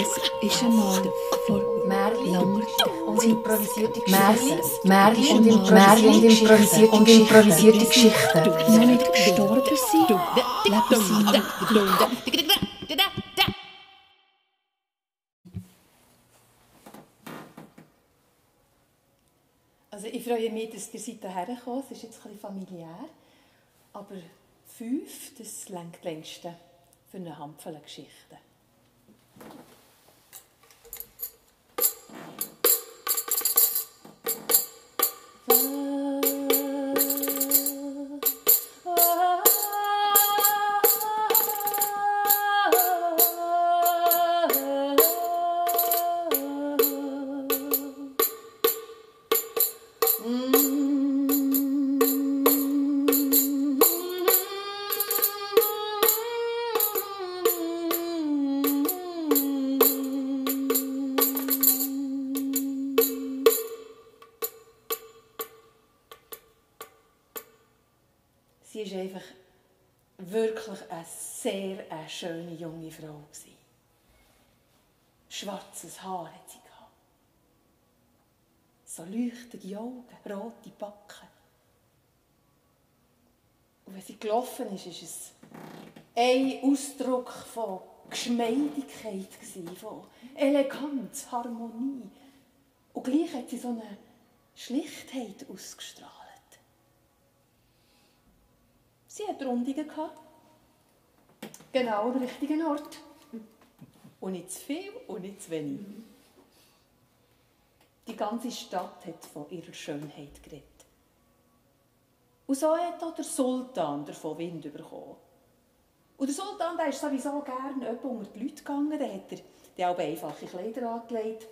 Es ist einmal vor langer und improvisierte Geschichten. Märchen und improvisierte und improvisierte Geschichten. Noch nicht gestorben sind, leben sie. Also ich freue mich, dass ihr seid hierher gekommen. Es ist jetzt ein bisschen familiär. Aber fünf, das längt längste für eine Handvoll Geschichten. Frau. Schwarzes Haar hat sie. So leuchtende Augen, rote Backen. Und wenn sie gelaufen ist, war es ein Ausdruck von Geschmeidigkeit, von Eleganz, Harmonie. Und gleich hat sie so eine Schlichtheit ausgestrahlt. Sie hat Rundungen gehabt. Genau am richtigen Ort. Und nicht zu viel und nicht zu wenig. Die ganze Stadt hat von ihrer Schönheit geredet. Und so hat auch der Sultan davon Wind bekommen. Und der Sultan der ist sowieso gerne unter die Leute gegangen. Dann hat er die auch einfache Kleider angelegt.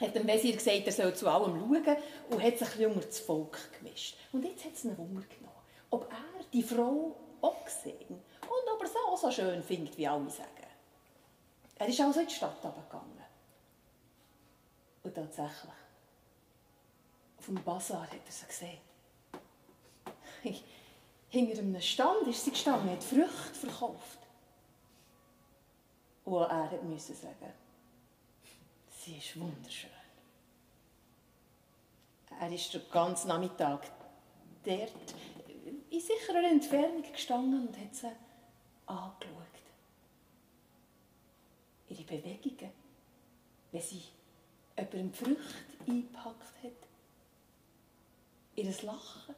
Hat dem Wesir gesagt, er soll zu allem schauen und hat sich ein unter das Volk gemischt. Und jetzt hat es einen Wunder genommen, ob er die Frau auch gesehen er sie auch so schön findet, wie alle sagen. Er ist also in die Stadt gegangen. Und tatsächlich, auf dem Bazar hat er sie gesehen. Hinter einem Stand ist sie gestanden, hat Früchte verkauft. Und er musste sagen, sie ist wunderschön. Er ist den ganzen Nachmittag dort in sicherer Entfernung gestanden und hat sie angeschaut. Ihre Bewegungen, wenn sie jemandem Früchte eingepackt hat. Ihr Lachen.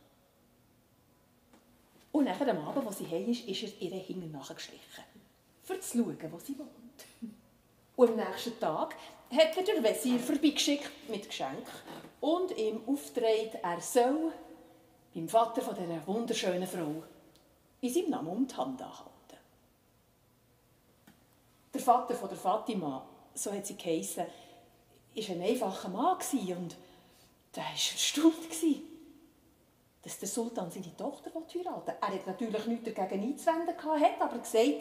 Und nachher am Abend, als sie heim ist, ist er ihr hinten nachgeschlichen. Für zu schauen, wo sie wohnt. Und am nächsten Tag hat er der Wesir vorbeigeschickt mit Geschenk und ihm aufgetragen, er soll beim Vater von dieser wunderschönen Frau in seinem Namen um die Hand anhalten. Der Vater von der Fatima, so hat sie geheissen, war ein einfacher Mann und der war erstaunt, dass der Sultan seine Tochter heiraten will. Er hat natürlich nichts dagegen einzuwenden, hat aber gesagt,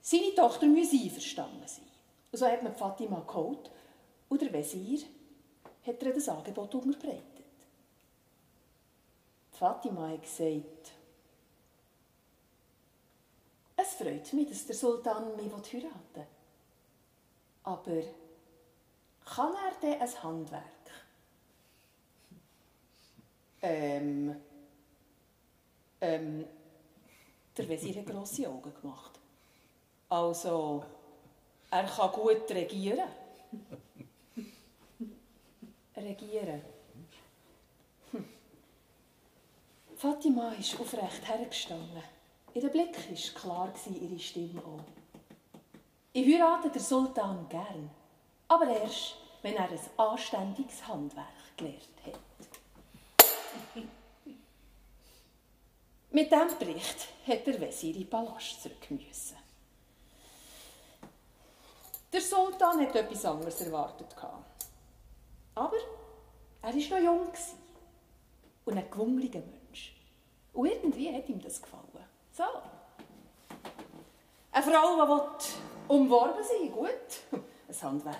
seine Tochter müsse einverstanden sein. Und so hat man Fatima geholt und der Wesir hat ihr das Angebot unterbreitet. Fatima hat gesagt, es freut mich, dass der Sultan mich heiraten will. Aber kann er denn ein Handwerk? Ähm, ähm, der Wesir hat grosse Augen gemacht. Also, er kann gut regieren. regieren. Hm. Fatima ist aufrecht hergestanden. Ihr Blick war klar, ihre Stimme auch. Ich heirate den Sultan gern, aber erst, wenn er ein anständiges Handwerk gelernt hat. Mit diesem Bericht hat der Wesir in Palast zurück müssen. Der Sultan hat etwas anderes erwartet. Aber er war noch jung und ein gewungeliger Mensch. Und irgendwie hat ihm das gefallen. So. Eine Frau, die umworben sein gut. Ein Handwerk.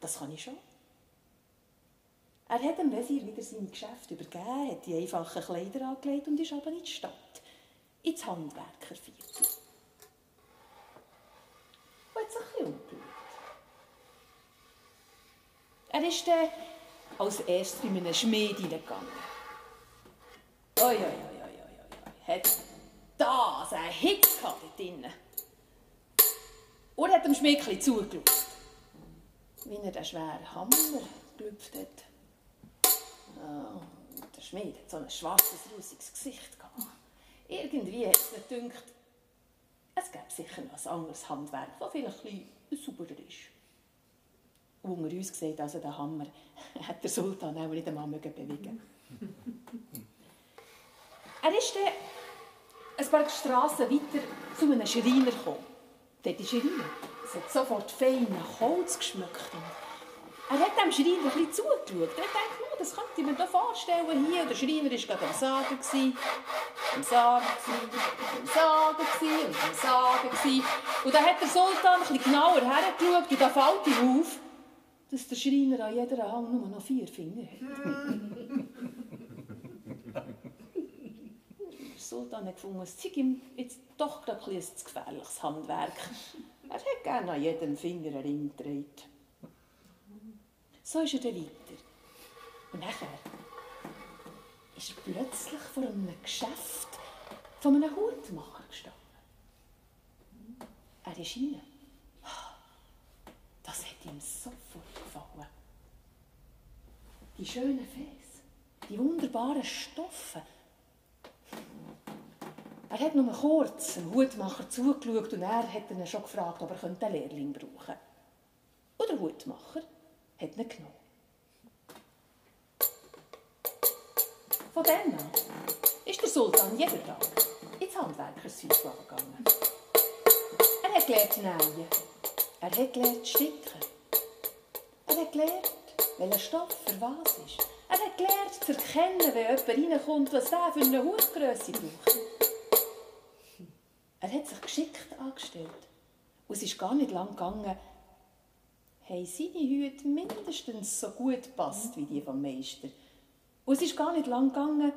Das kann ich schon. Er hat dem Wesir wieder sein Geschäft übergeben, hat die einfachen Kleider angelegt und ist aber in die Stadt, ins Handwerkerviertel. Und hat sich ein bisschen. Er ist dann als erstes bei einem Schmied hineingegangen. Oi, oi, oi, oi, oi, oi. Hat das einen Hitz gehabt dort drinnen. Und hat dem Schmied ein zugeschaut, wie er den schweren Hammer gelüpft hat. Oh, der Schmied hat so ein schwarzes, russiges Gesicht gehabt. Irgendwie hat es mir gedacht, es gäbe sicher noch ein anderes Handwerk, das vielleicht ein bisschen sauberer ist. Und unter uns gesagt, also den Hammer hat der Sultan auch nicht einmal bewegen Er ist dann ein paar Strassen weiter zu einem Schreiner gekommen. Dort ist Schreiner. Es hat sofort fein nach Holz geschmückt. Er hat dem Schreiner ein zugeschaut. Er dachte, oh, das könnte ich mir da vorstellen. Hier, der Schreiner war gerade am Sagen. Am Sagen, am Sagen, am Sagen. Und dann hat der Sultan bisschen genauer hergeschaut und da fällt ihm auf, dass der Schreiner an jeder Hand nur noch vier Finger hat. der Sultan hat gefunden, es sei ihm jetzt doch ein, ein gefährliches Handwerk. Er hätte gerne an jedem Finger einen Ring gedreht. So ist er dann weiter. Und nachher ist er plötzlich vor einem Geschäft von einem Hutmacher gestanden. Er ist rein. Das hat ihm sofort gefallen. Die schönen Fäße, die wunderbaren Stoffe. Er hat nur kurz dem Hutmacher zugeschaut und er hat ihn schon gefragt, ob er einen Lehrling brauchen könnte. Und der Hutmacher hat ihn genommen. Von dann an ist der Sultan jeden Tag ins Handwerkershäuschen gegangen. Er hat gelernt nähen, er hat gelernt sticken, er hat gelernt, welcher Stoff für was ist. Er hat gelernt zu erkennen, wenn jemand reinkommt, was er für eine Hautgröße braucht. Angestellt. Und es ist gar nicht lang gegangen, haben seine Hüte mindestens so gut gepasst wie die vom Meister. Und es ist gar nicht lang gegangen,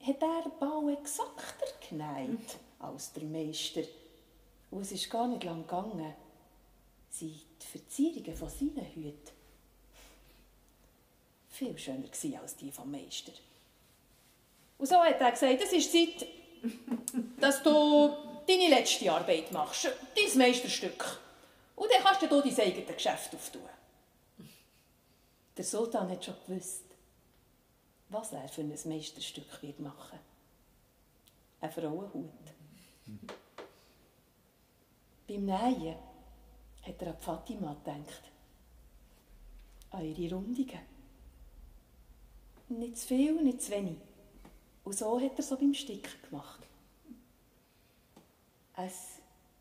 hat er Bau exakter genäht als der Meister. Und es ist gar nicht lang gegangen, sind die Verzierungen von seinen Hüten viel schöner als die vom Meister. Und so hat er gesagt, es ist Zeit, dass du deine letzte Arbeit machst, dein Meisterstück. Und dann kannst du dein eigenes Geschäft auftun. Der Sultan hat schon gewusst, was er für ein Meisterstück wird machen Ein Frauenhut. Beim Nähen hat er an Fatima gedacht. An ihre Rundungen. Nicht zu viel, nicht zu wenig. Und so hat er so beim Stick gemacht. Es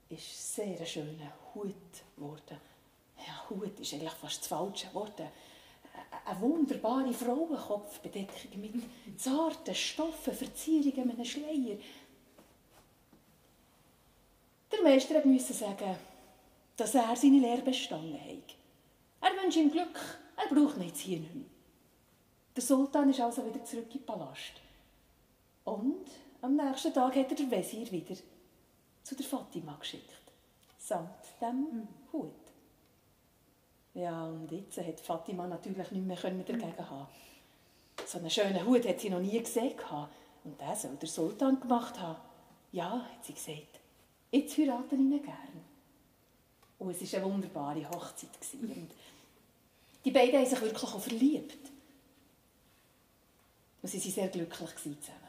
ist sehr ein schöner Hut geworden. Ja, Hut ist eigentlich fast das falsche Wort. Eine wunderbare Frauenkopfbedeckung mit zarten Stoffen, Verzierungen, einem Schleier. Der Meister musste sagen, dass er seine Lehre bestanden hat. Er wünscht ihm Glück, er braucht jetzt hier nicht mehr. Der Sultan ist also wieder zurück in den Palast. Und am nächsten Tag hat er den Wesir wieder zu der Fatima geschickt. Samt dem Hut. Ja, und jetzt hat Fatima natürlich nicht mehr dagegen haben. So einen schönen Hut hat sie noch nie gesehen. Und das soll der Sultan gemacht haben. Ja, hat sie gesagt. Jetzt heiraten ihn gern. Und es war eine wunderbare Hochzeit. Und die beiden haben sich wirklich auch verliebt. Und sie waren sehr glücklich zusammen.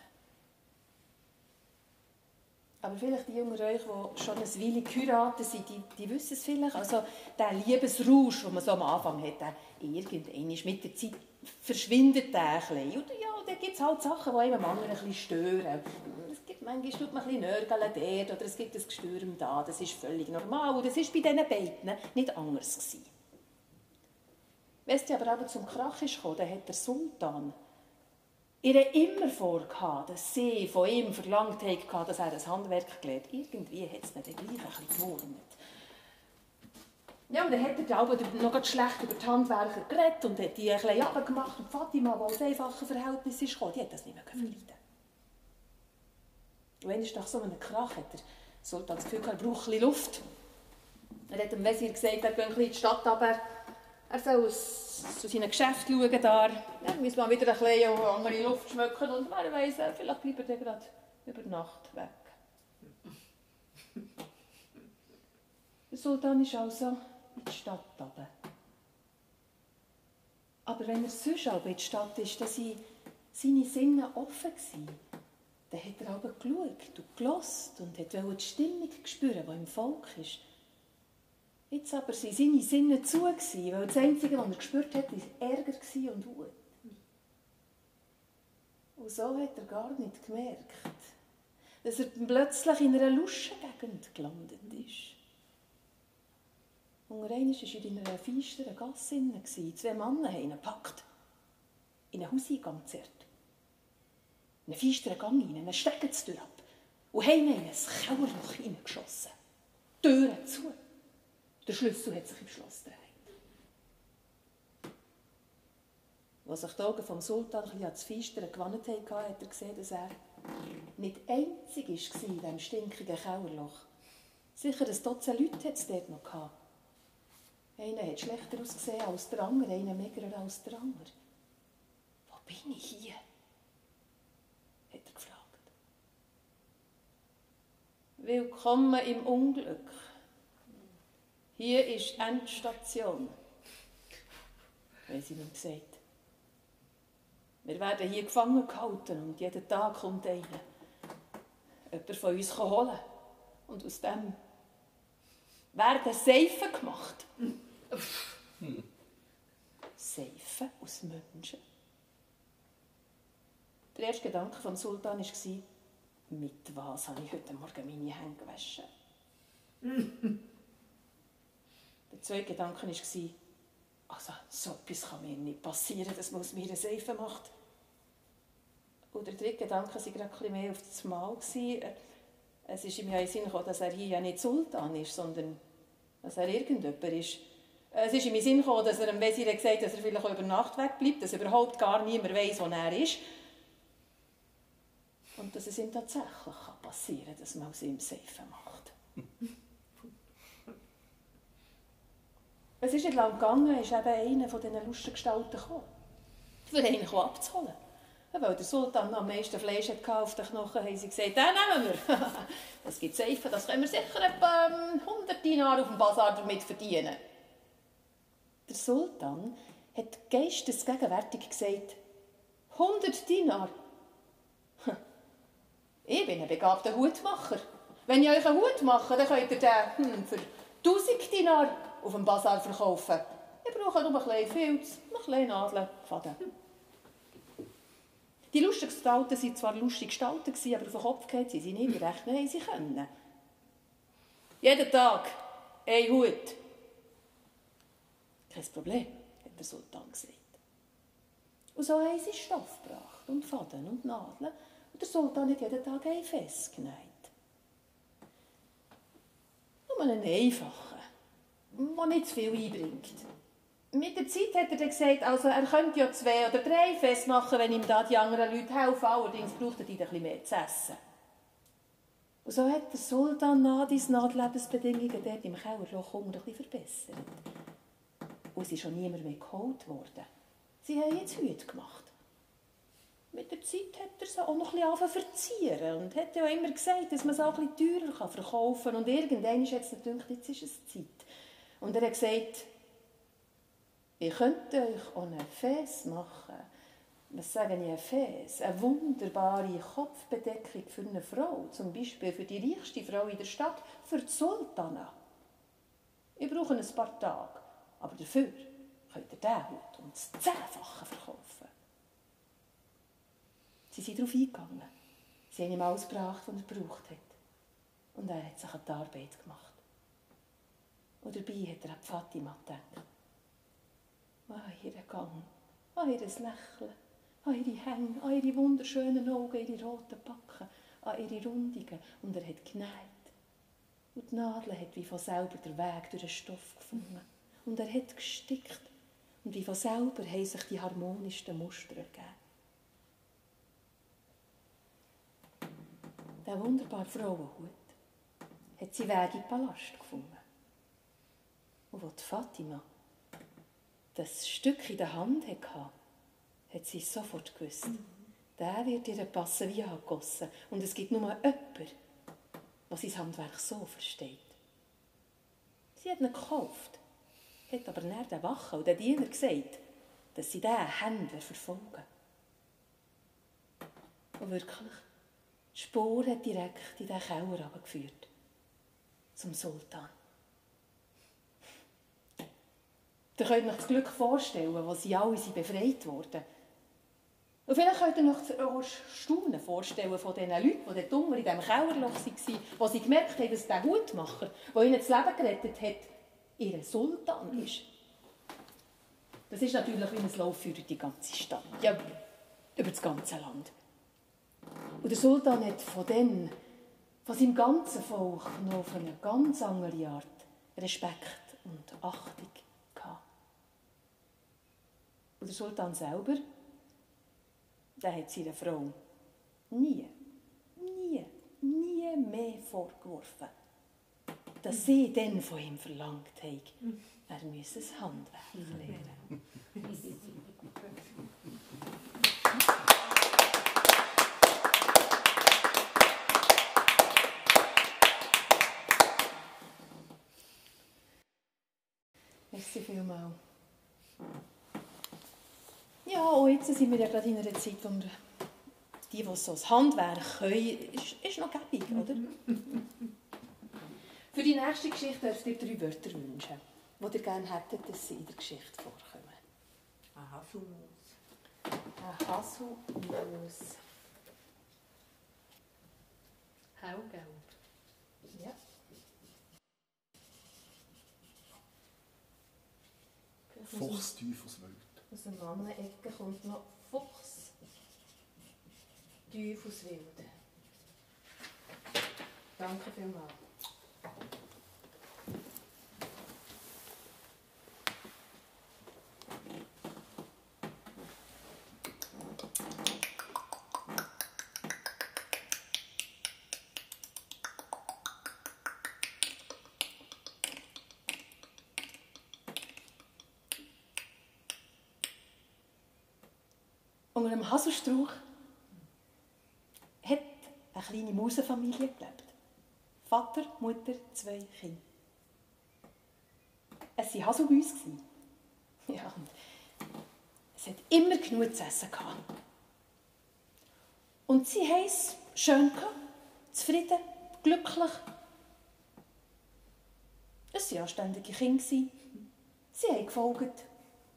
Aber vielleicht die unter euch, die schon ein Weile geheiratet sind, die, die wissen es vielleicht. Also der Liebesrausch, den man so am Anfang hat, irgendwann mit der Zeit verschwindet der ein bisschen. Und ja, da gibt es halt Sachen, die einem anderen ein bisschen stören. Es gibt manchmal tut man ein bisschen Nörgeln dort oder es gibt ein Gestürm da. Das ist völlig normal. Und das war bei diesen beiden nicht anders. Gewesen. Wenn es aber, aber zum Krach ist dann hat der Sultan ihr immer vorgehabt, dass sie von ihm verlangt hat, dass er das Handwerk gelernt Irgendwie hat es dann gleich ein bisschen. Ja, und dann hat er dann noch schlecht über die Handwerker geredet und hat die ein bisschen runtergemacht. Und Fatima, die aus einfachen Verhältnissen kam, die hat das nicht mehr verleiden. Und es nach so einem Krach hat der Sultan das Gefühl, er braucht ein bisschen Luft. Er hat dem Wesir gesagt, er gehe ein bisschen in die Stadt runter er soll zu seinem Geschäft schauen. Da. Dann muss man wieder ein bisschen andere Luft schmecken und wer weiß, vielleicht bleibt er gerade über Nacht weg. Der Sultan ist also in die Stadt runter. Aber wenn er sonst in die Stadt ist, dann waren seine Sinne offen. Dann hat er aber geschaut und gelost und wollte die Stimmung spüren, die im Volk ist. Jetzt aber waren seine Sinne zu, weil das Einzige, was er gespürt hat, war Ärger und Wut. Und so hat er gar nicht gemerkt, dass er plötzlich in einer Luschengegend gelandet ist. Und einmal war er in einer feisteren Gasse. Zwei Männer haben ihn gepackt. In einen Hauseingang zerrt. In einen feisteren Gang rein, einen Steckenztür ab. Und haben ihn in ein Kellerloch hineingeschossen. Türen zu. Der Schlüssel hat sich im Schloss gedreht. Als sich die Augen vom Sultan ein an das Feistere gewandt haben, hat er gesehen, dass er nicht einzig war in diesem stinkigen Kellerloch. Sicher ein Dutzend Leute hat es dort noch gehabt. Einer hat schlechter ausgesehen als der andere, einer magerer als der andere. Wo bin ich hier? hat er gefragt. Willkommen im Unglück. Hier ist Endstation, haben sie ihm gesagt. Wir werden hier gefangen gehalten und jeden Tag kommt einer, jemand von uns holen. Und aus dem werden Seifen gemacht. Hm. Seifen aus Menschen. Der erste Gedanke vom Sultan war, mit was habe ich heute Morgen meine Hände gewaschen? Der zweite Gedanke war, also so etwas kann mir nicht passieren, dass man aus mir eine Seife macht. Und der dritte Gedanke war gerade mehr auf das Mal. Es ist ihm ja in Sinn gekommen, dass er hier ja nicht Sultan ist, sondern dass er irgendjemand ist. Es ist in meinen Sinn gekommen, dass er dem Wesir gesagt hat, dass er vielleicht über Nacht wegbleibt, dass überhaupt gar niemand weiß, wo er ist. Und dass es ihm tatsächlich passieren kann, dass man aus ihm Seife macht. es ist nicht lange gegangen, ist eben einer von diesen lustigen Gestalten gekommen, für ihn abzuholen. Weil der Sultan am meisten Fleisch hatte auf den Knochen, haben sie gesagt, den nehmen wir. das gibt Seife, das können wir sicher etwa 100 ähm, Dinar auf dem Bazar damit verdienen. Der Sultan hat geistesgegenwärtig gesagt, 100 Dinar. Ich bin ein begabter Hutmacher. Wenn ich euch einen Hut mache, dann könnt ihr den hm, für 1000 Dinar auf dem Bazar verkaufen. Ich brauche nur ein bisschen Filz, ein bisschen Nadeln, Faden. Die lustigen Gestalten waren zwar lustige Gestalten, aber auf den Kopf geht sie nicht, rechnen haben sie können. Jeden Tag ein Hut. Kein Problem, hat der Sultan gesagt. Und so haben sie Stoff gebracht und Faden und Nadeln. Und der Sultan hat jeden Tag ein Fest genäht. Nur einen einfachen, der nicht zu viel einbringt. Mit der Zeit hat er dann gesagt, also er könnte ja zwei oder drei Fest machen, wenn ihm da die anderen Leute helfen. Allerdings braucht er die bisschen mehr zu essen. Und so hat der Sultan Nadis Lebensbedingungen dort im Kellerloch ein bisschen verbessert. Und es ist schon niemand mehr geholt worden. Sie haben jetzt Hüte gemacht. Mit der Zeit hat er sie auch noch ein bisschen verzieren und hat ja immer gesagt, dass man es auch ein bisschen teurer verkaufen kann. Und irgendwann ist jetzt gedacht, jetzt ist es Zeit. Und er hat gesagt, ihr könnt euch auch ein Fäß machen. Was sagen ich, ein Fäß? Eine wunderbare Kopfbedeckung für eine Frau, zum Beispiel für die reichste Frau in der Stadt, für die Sultana. Ich brauche ein paar Tage. Aber dafür könnt ihr diesen Hut um das Zehnfache verkaufen. Sie sind darauf eingegangen. Sie haben ihm alles gebracht, was er gebraucht hat. Und er hat sich an die Arbeit gemacht. Und dabei hat er an Fatima gedacht. Ah, ihren Gang, an ihr Lächeln, an ihre Hänge, an ihre wunderschönen Augen, ihre roten Backen, an ihre Rundungen. Und er hat genäht. Und die Nadel hat wie von selber den Weg durch den Stoff gefunden und er hat gestickt. Und wie von selber haben sich die harmonischsten Muster ergeben. Der wunderbare Frauenhut hat sie Weg in den Palast gefunden. Und die Fatima das Stück in der Hand hatte, hat sie sofort gewusst. Der wird ihr passen wie angegossen. Und es gibt nur jemanden, der sein Handwerk so versteht. Sie hat ihn gekauft, hat aber nach den Wachen und den Diener gesagt, dass sie diesen Händler verfolgen. Und wirklich, die Spur hat direkt in den Keller geführt. Zum Sultan. Ihr könnt euch das Glück vorstellen, wo sie alle sind befreit wurden. Und vielleicht könnt ihr euch das Staunen vorstellen von diesen Leuten, die dort unten in diesem Kellerloch waren, wo sie gemerkt haben, dass der Hutmacher, der ihnen das Leben gerettet hat, ihr Sultan ist. Das ist natürlich wie ein Lauf für die ganze Stadt. Ja, über das ganze Land. Und der Sultan hat von dem, von seinem ganzen Volk noch auf eine ganz andere Art Respekt und Achtung. Und der Sultan selber, der hat seiner Frau nie, nie, nie mehr vorgeworfen, dass sie dann von ihm verlangt hat, er müsse das Handwerk lernen. Merci vielmals. Ja, und jetzt sind wir ja gerade in einer Zeit, wo wir die, die so das Handwerk können, ist, ist noch gäbig, oder? Für die nächste Geschichte dürft ihr drei Wörter wünschen, die ihr gerne hättet, dass sie in der Geschichte vorkommen. Ein Haselmaus. Ein Haselmaus. Hellgelb. Ja. Fuchs Samene egget rundt når vårs dyfosviode. Danke vielmals. Unter einem Haselstrauch hat eine kleine Mausenfamilie gelebt. Vater, Mutter, zwei Kinder. Es waren Haselmäuse. Ja, es hat immer genug zu essen gehabt. Und sie haben es schön gehabt, zufrieden, glücklich. Es waren anständige Kinder. Sie haben gefolgt.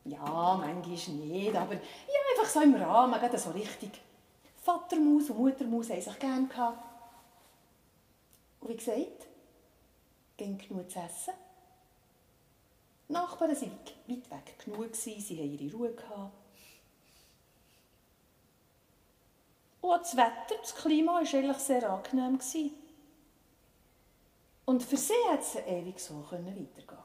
Ja, manchmal nicht, aber ja, einfach so im Rahmen, gerade so richtig. Vatermaus und Muttermaus haben sich gerne gehabt. Und wie gesagt, ging genug zu essen. Die Nachbarn waren weit weg genug, sie haben ihre Ruhe gehabt. Und das Wetter, das Klima war eigentlich sehr angenehm. Und für sie hat es ewig so weitergehen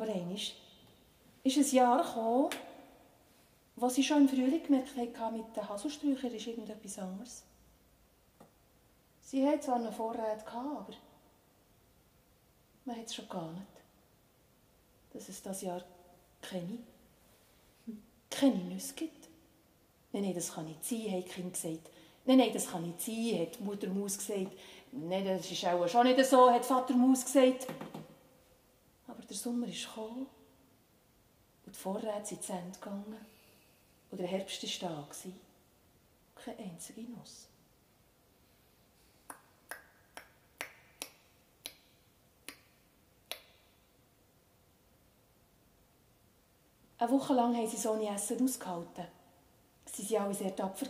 Aber einmal ist ein Jahr gekommen, wo sie schon im Frühling gemerkt haben, mit den Haselsträuchern ist irgendetwas anderes. Sie hatten zwar noch Vorräte, aber man hat es schon geahnt, dass es dieses Jahr keine, keine Nüsse gibt. Nein, nein, das kann nicht sein, die Kinder gesagt. Nein, nein, das kann nicht sein, hat Mutter Maus gesagt. Nein, das ist auch schon nicht so, hat Vater Maus gesagt. Der Sommer ist gekommen und die Vorräte sind zu Ende gegangen. Und der Herbst war da. Keine einzige Nuss. Eine Woche lang haben sie so ohne Essen ausgehalten. Sie waren alle sehr tapfer.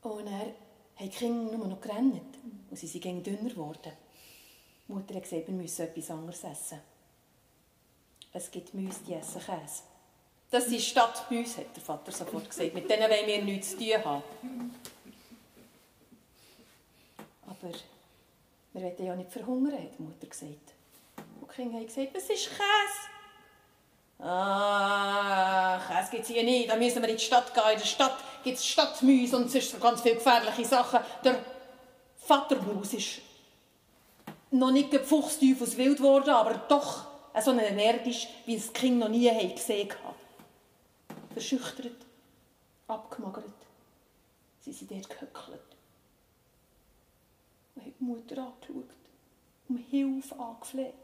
Und dann haben die Kinder nur noch gerannt. Und sie sind dünner geworden. Die Mutter hat gesagt, wir müssen etwas anderes essen. Es gibt Mäuse, die essen Käse. Das sind Stadtmäuse, hat der Vater sofort gesagt. Mit denen wollen wir nichts zu tun haben. Aber wir wollen ja nicht verhungern, hat die Mutter gesagt. Und die Kinder haben gesagt, es ist Käse. Ach, es gibt's hier nicht. Da müssen wir in die Stadt gehen. In der Stadt gibt es Stadtmäuse und sonst ganz viele gefährliche Sachen. Der Vatermaus ist noch nicht gefuchsteufels wild geworden, aber doch so energisch, wie es die Kinder noch nie gesehen haben. Verschüchtert, abgemagert. Sie sind dort gehöckelt. Und haben die Mutter angeschaut, um Hilfe angefleht.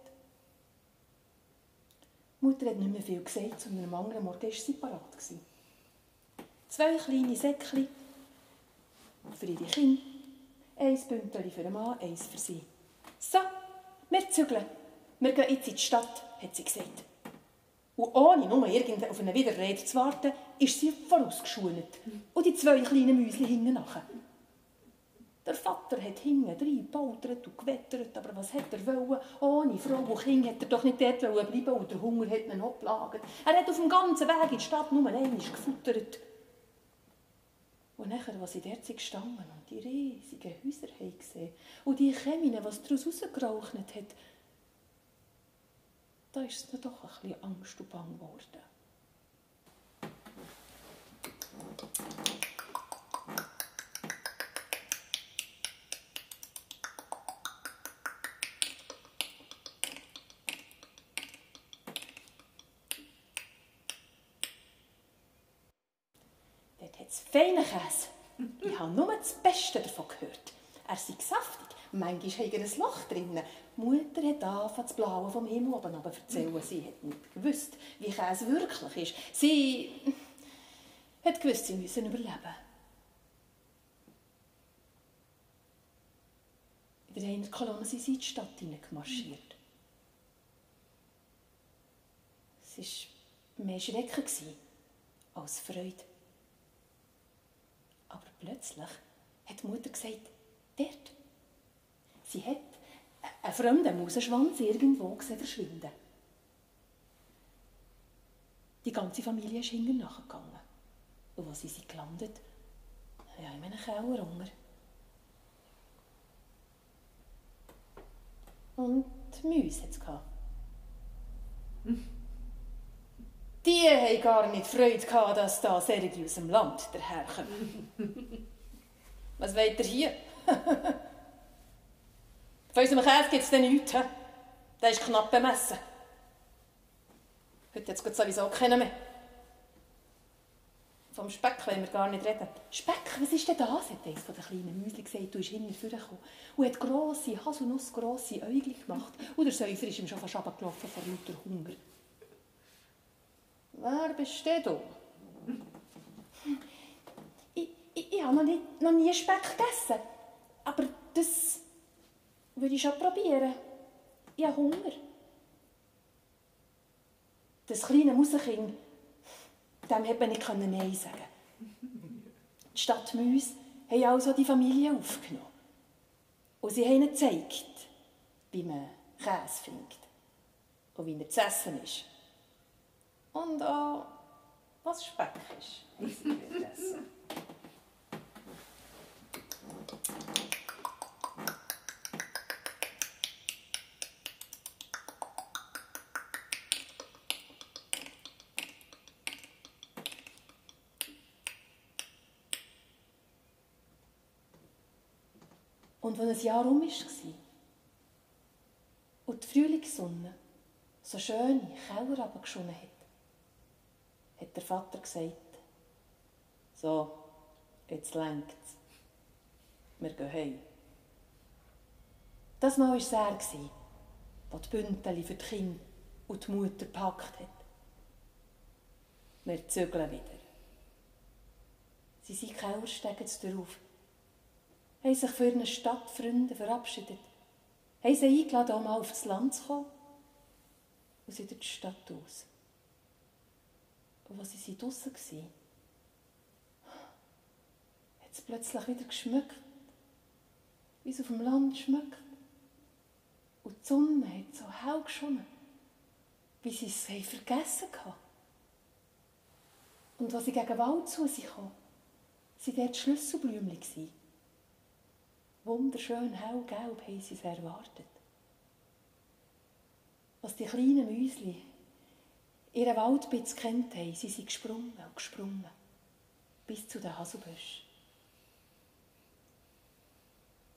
Die Mutter hat nicht mehr viel gesagt, sondern am anderen Morgen war sie parat. Zwei kleine Säckchen für ihre Kinder, ein Bündel für den Mann, eins für sie. So, wir zügeln. Wir gehen jetzt in die Stadt, hat sie gesagt. Und ohne nur irgend auf eine Widerrede zu warten, ist sie vorausgeschult. Und die zwei kleinen Mäuschen hingen nachher. Der Vater hat hinten reingepoltert und gewettert, aber was hat er wollen? Ohne Frau und Kind hat er doch nicht dort bleiben und der Hunger hat ihn noch gelagert. Er hat auf dem ganzen Weg in die Stadt nur einmal gefuttert. Und nachher, als sie dort gestanden und die riesigen Häuser gesehen und die Chemien, was daraus rausgeraucht hat, da ist es mir doch ein bisschen Angst und Bang geworden. Feinen Käse. Ich habe nur das Beste davon gehört. Er sei saftig. Manchmal hat er ein Loch drin. Die Mutter hat angefangen zu blauen vom Himmel oben aber erzählen. Sie hat nicht gewusst, wie Käse wirklich ist. Sie hat gewusst, sie müssen überleben. In der einen Kolonne sind sie in die Stadt hineingemarschiert. Es war mehr Schrecken als Freude. Aber plötzlich hat die Mutter gesagt, dort. Sie hat einen fremden Mausenschwanz irgendwo gesehen verschwinden. Die ganze Familie ist hinten nachgegangen. Und wo sie sind gelandet? Ja, in einem Keller unter. Und die Mäuse hat es Die haben gar nicht Freude gehabt, dass da Sergi aus dem Land daherkommen. Was wollt ihr hier? Von unserem Käse gibt es nichts. Der ist knapp bemessen. Heute hat es sowieso keinen mehr. Vom Speck wollen wir gar nicht reden. Speck, was ist denn das? hat eines der kleinen Mäuschen gesagt, du bist hinten vorgekommen. Und hat grosse, haselnussgrosse Äugel gemacht. Und der Säufer ist ihm schon fast runtergelaufen vor lauter Hunger. Wer bist denn du? Ich, ich, ich habe noch, nicht, noch nie Speck gegessen. Aber das würde ich schon probieren. Ich habe Hunger. Das kleine Musenkind, dem hätte man nicht Nein sagen Die Stadt Müs haben also die Familie aufgenommen. Und sie haben ihnen gezeigt, wie man Käse findet und wie er zu essen ist. Und auch, was Speck ist, wie sie essen. Und wenn ein Jahr um war und die Frühlingssonne so schön in den Keller runtergeschonnen hat, hat der Vater gesagt, so, jetzt längt's. Wir gehen heim. Das Mal war es er, der die Bündel für die Kinder und die Mutter gepackt hat. Wir zügeln wieder. Sie sind Kellerstegen darauf haben sich für eine Stadtfreunde verabschiedet, haben sie eingeladen, um mal aufs Land zu kommen und sind durch die Stadt aus. Und als sie draußen waren, hat es plötzlich wieder geschmückt, wie es auf dem Land schmeckt. Und die Sonne hat so hell geschonnen, wie sie es vergessen hatten. Und als sie gegen den Wald zu sich kamen, waren dort Schlüsselblümchen wunderschön hellgelb haben sie es erwartet. Was die kleinen Mäuschen ihren Waldbitz kennt haben, sie sind gesprungen und gesprungen. Bis zu den Haselbüschen.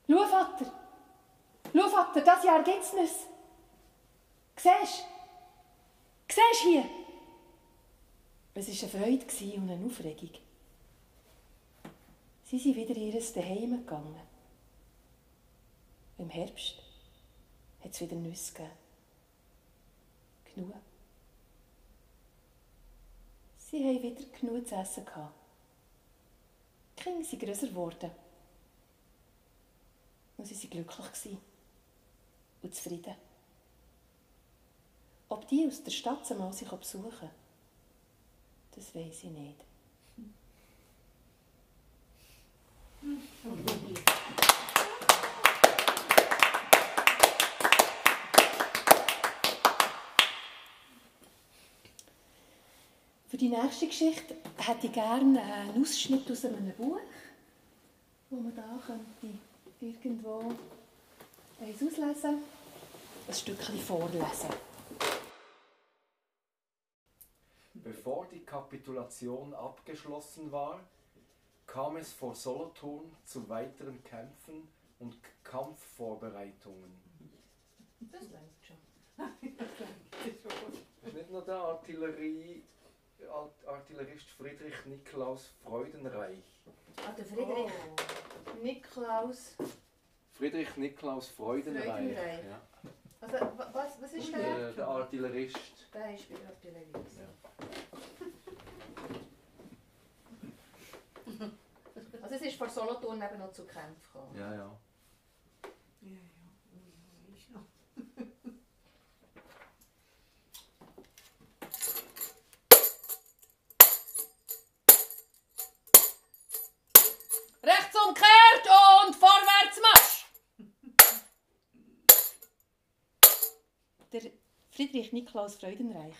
Schau, Vater! Schau, Vater, das Jahr gibt es nichts. Siehst du? Siehst du hier? Es war eine Freude und eine Aufregung. Sie sind wieder in ihr Zuhause gegangen. Im Herbst hat es wieder Nüsse gegeben. Genug. Sie haben wieder genug zu essen. Die Kinder sind grösser geworden. Und sie waren glücklich und zufrieden. Ob die aus der Stadt einmal sich besuchen, das weiß ich nicht. Für die nächste Geschichte hätte ich gerne einen Ausschnitt aus einem Buch, wo man da könnte irgendwo eins auslesen, ein Stückchen vorlesen. Bevor die Kapitulation abgeschlossen war, kam es vor Solothurn zu weiteren Kämpfen und Kampfvorbereitungen. Das läuft schon. Ist nicht nur der Artillerie, Art- Artillerist Friedrich Niklaus Freudenreich. Ah, der Friedrich Niklaus. Friedrich Niklaus Freudenreich. Freudenreich. Ja. Also, wa- was, was ist der? Der, der Artillerist. Der ist bei der Artillerie. Also, es ist vor Solothurn eben noch zu Kämpfen gekommen. Ja, ja. Ja, Rechts umkehrt und vorwärts marsch! Der Friedrich Niklaus Freudenreich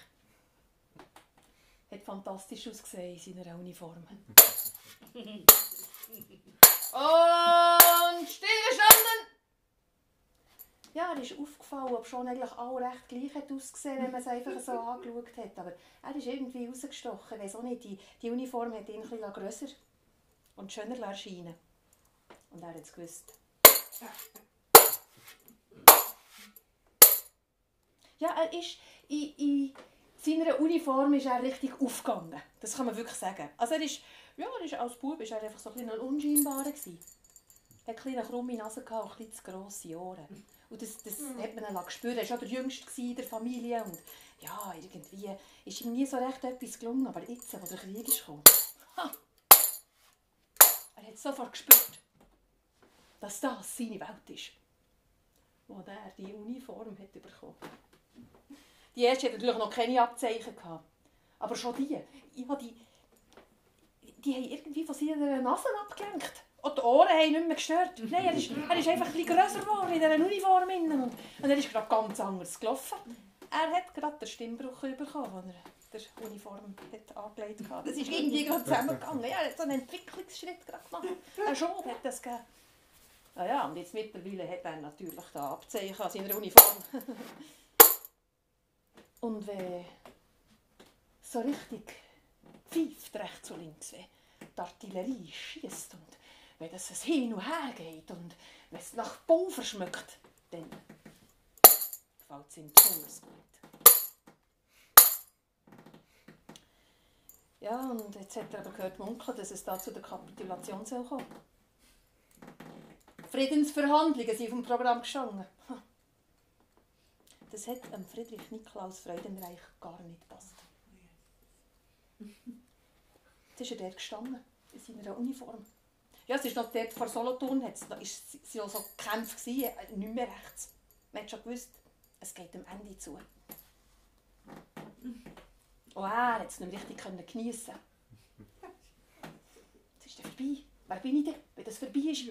hat fantastisch ausgesehen in seiner Uniform. und stillgestanden! Ja, er ist aufgefallen, ob schon eigentlich alle recht gleich hat ausgesehen, wenn man es einfach so angeschaut hat. Aber er ist irgendwie rausgestochen. Weiss auch nicht, die, die Uniform hat ihn ein bisschen grösser und schöner erscheinen Und er hat es gewusst. Ja, er ist in, in seiner Uniform ist er richtig aufgegangen. Das kann man wirklich sagen. Also er ist, ja, er ist, als Bub ist er einfach so ein bisschen ein unscheinbarer gewesen. Er hatte eine kleine krumme Nase und ein bisschen zu grosse Ohren. Und das, das hat man dann gespürt. Er war der Jüngste in der Familie. Und ja, irgendwie ist ihm nie so recht etwas gelungen. Aber jetzt, wo der Krieg ist gekommen, ha, hat sofort gespürt, dass das seine Welt ist, wo er die Uniform hat bekommen. Die erste hatte natürlich noch keine Abzeichen. Gehabt. Aber schon die, ja, die, die haben irgendwie von seiner Nase abgelenkt. Und die Ohren haben nicht mehr gestört. Nein, er ist, er ist einfach ein bisschen grösser geworden in dieser Uniform. Und, und er ist gerade ganz anders gelaufen. Er hat gerade den Stimmbruch bekommen, als der Uniform hat angelegt hat. Das ist irgendwie gerade zusammengegangen. Ja, er hat so einen Entwicklungsschritt gerade gemacht. Er schon hat das gegeben. Ja, ja, und jetzt mittlerweile hat er natürlich da Abzeichen an seiner Uniform. und wenn so richtig pfeift rechts und links, wenn die Artillerie schießt und wenn das ein hin und her geht und wenn es nach Pulver schmeckt, dann gefällt es ihm besonders gut. Ja, und jetzt hat er aber gehört munkeln, dass es da zu der Kapitulation soll kommen. Friedensverhandlungen sind dem Programm gestanden. Das hat Friedrich Niklaus Freudenreich gar nicht gepasst. Jetzt ist er dort gestanden, in seiner Uniform. Ja, es ist noch dort vor Solothurn, da es ja so Kämpfe äh, nicht mehr rechts. Man hat schon gewusst, es geht am Ende zu. Und er konnte es nicht richtig geniessen. Jetzt ist er vorbei. Wer bin ich denn, wenn das vorbei ist?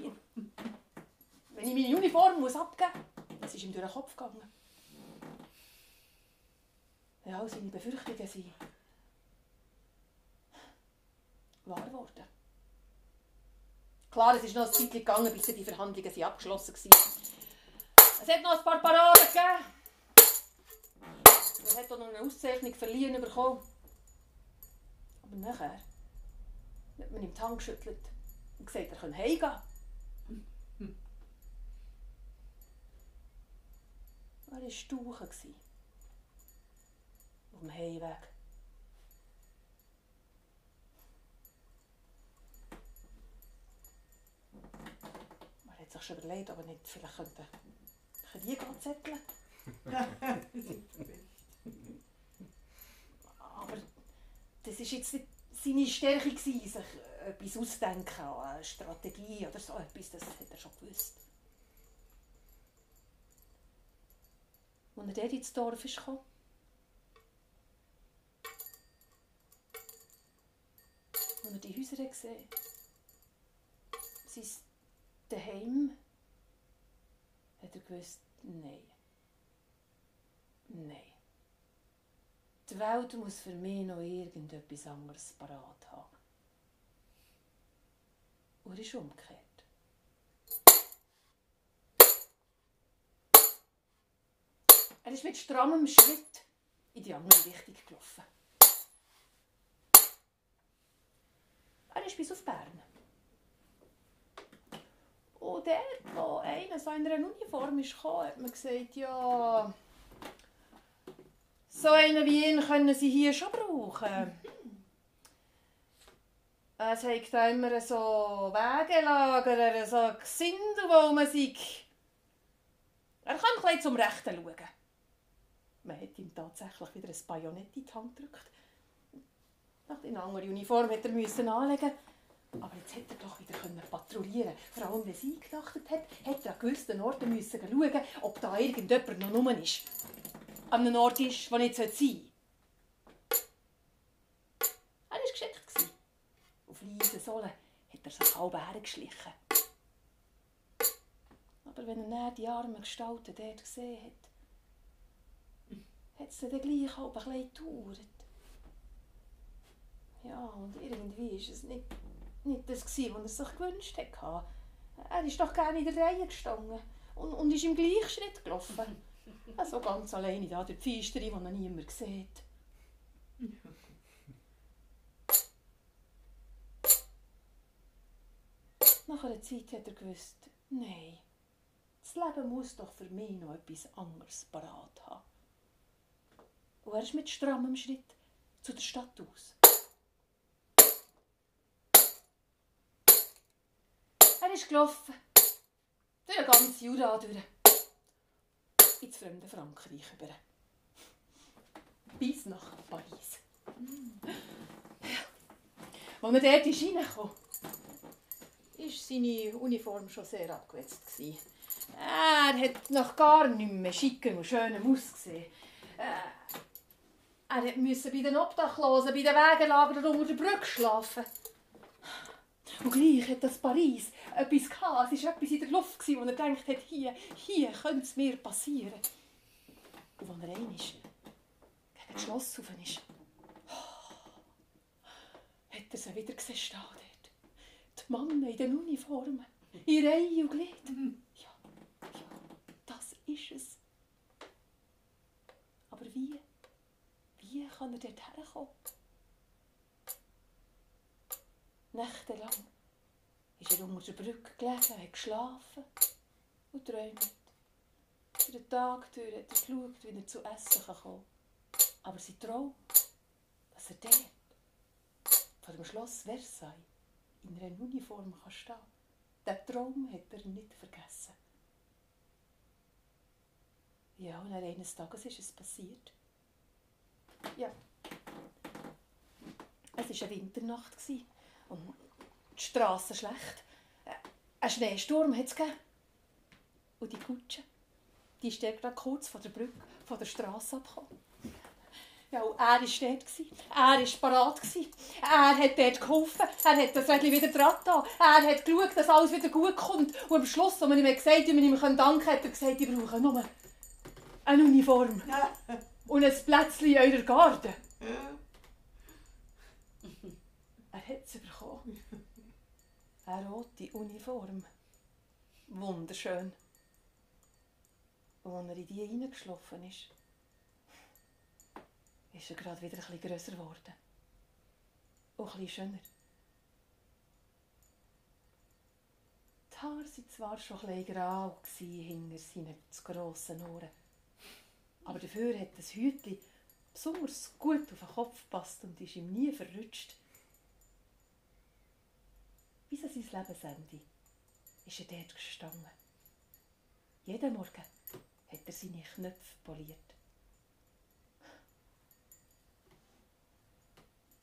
Wenn ich meine Uniform muss abgeben muss? Ist ihm durch den Kopf gegangen. Ja, seine Befürchtungen sind wahr geworden. Klar, es ist noch ein Zeit gegangen, bis die Verhandlungen abgeschlossen waren. Es hat noch ein paar Paraden gegeben. Er hat auch noch eine Auszeichnung verliehen bekommen. Aber nachher hat man ihm die Hand geschüttelt und gesagt, er könne heimgehen. Er war Stauchen. Auf dem Heimweg. Man hat sich schon überlegt, ob er nicht vielleicht könnte Krieg anzetteln Aber das war jetzt seine Stärke, gewesen, sich etwas ausdenken, eine Strategie oder so etwas, das hat er schon gewusst. Als er dort ins Dorf gekommen, als er die Häuser gesehen sein Daheim, hat er gewusst, nein. Nein. Die Welt muss für mich noch irgendetwas anderes parat haben. Und ist umgekehrt. Er ist mit strammem Schritt in die andere Richtung gelaufen. Er ist bis auf Bern. Und dort, wo einer so in einer Uniform gekommen, hat man gesagt, ja, so einen wie ihn können sie hier schon brauchen. Es hat immer so Wegelager, so Gesindel, wo man sich... Er kann ein zum Rechten schauen. Man hat ihm tatsächlich wieder ein Bajonett in die Hand gedrückt. Nach einer anderen Uniform hätte er müssen anlegen aber jetzt hätte er doch wieder patrouillieren Vor allem, wenn sie eingeachtet hat, hätte er an gewissen Orten müssen schauen ob da irgendjemand noch rum ist. An einem Ort ist, wo nicht sein sollte. Er war geschickt. Auf leisen Sohlen hat er sich halb hergeschlichen. Aber wenn er dann die armen Gestalten dort gesehen hat, hat es dann gleich halb ein bisschen gedauert. Ja, und irgendwie war es nicht nicht das, was er sich gewünscht hatte. Er ist doch gerne in der Reihe gestanden und, und ist im gleichen Schritt gelaufen. Also ganz alleine da durch die Pfeisterei, die er niemand sieht. Nach einer Zeit hat er gewusst, nein, das Leben muss doch für mich noch etwas anderes parat haben. Und er ist mit strammem Schritt zu der Stadt aus. Er ist gelaufen. Durch den ganzen Jura durch. Ins fremde Frankreich über. Bis nach Paris. Ja. Als er dort ist reingekommen war seine Uniform schon sehr abgewetzt. Er hat noch gar nicht mehr schicken und schönem ausgesehen. Er musste bei den Obdachlosen, bei den Wegenlagern unter der Brücke schlafen. Und gleich hat das Paris etwas gehabt. Es war etwas in der Luft, wo er gedacht hat, hier, hier könnte es mir passieren. Und als er einmal gegen das Schloss rauf ist, hat er sie wieder gesehen stehen dort. Die Männer in den Uniformen, in Reihe und Glied. Ja, ja, das ist es. Aber wie? Wie kann er dort herkommen? Nächtelang ist er unter der Brücke gelegen, hat geschlafen und träumt. Für den Tag durch hat er geschaut, wie er zu essen kommen. Aber sein Traum, dass er dort vor dem Schloss Versailles in einer Uniform kann stehen kann, diesen Traum hat er nicht vergessen. Ja, und eines Tages ist es passiert. Ja. Es war eine Winternacht und die Straße schlecht. Ein Schneesturm hat es gegeben. Und die Kutsche, die ist gerade kurz vor der Brücke, von der Straße abgekommen. Ja, und er war dort. Er war parat. Er hat dort geholfen. Er hat das Rädchen wieder dran. Er hat geschaut, dass alles wieder gut kommt. Und am Schluss, als man ihm gesagt hat, wie man ihm danken kann, hat er gesagt, ich brauche nur eine Uniform. Und ein Plätzchen in eurer Garde. Er hat es bekommen. Eine rote Uniform. Wunderschön. Und als er in die hineingeschlafen ist, ist er gerade wieder bisschen grösser geworden. Und bisschen schöner. Die Haare waren zwar schon bisschen grau hinter seinen zu grossen Ohren. Aber dafür hat das Hütchen besonders gut auf den Kopf gepasst und ist ihm nie verrutscht. Bis an sein Lebensende ist er dort gestanden. Jeden Morgen hat er seine Knöpfe poliert.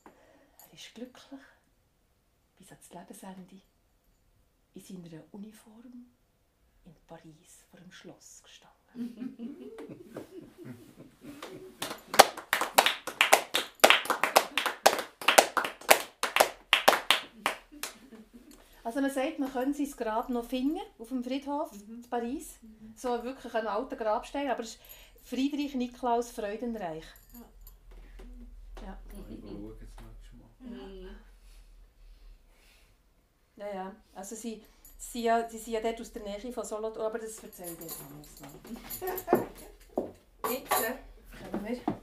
Er ist glücklich bis ans Lebensende in seiner Uniform in Paris vor dem Schloss gestanden. Also man sagt, man könnte sein Grab noch finden auf dem Friedhof in Paris. So wirklich ein alter Grabstein, aber es ist Friedrich Niklaus Freudenreich. Ja. Ich schaue jetzt nächstes Mal. Ja, ja. Also sie, sie, ja, sie sind ja dort aus der Nähe von Solothurn, aber das erzähle ich jetzt anders noch. Jetzt kommen wir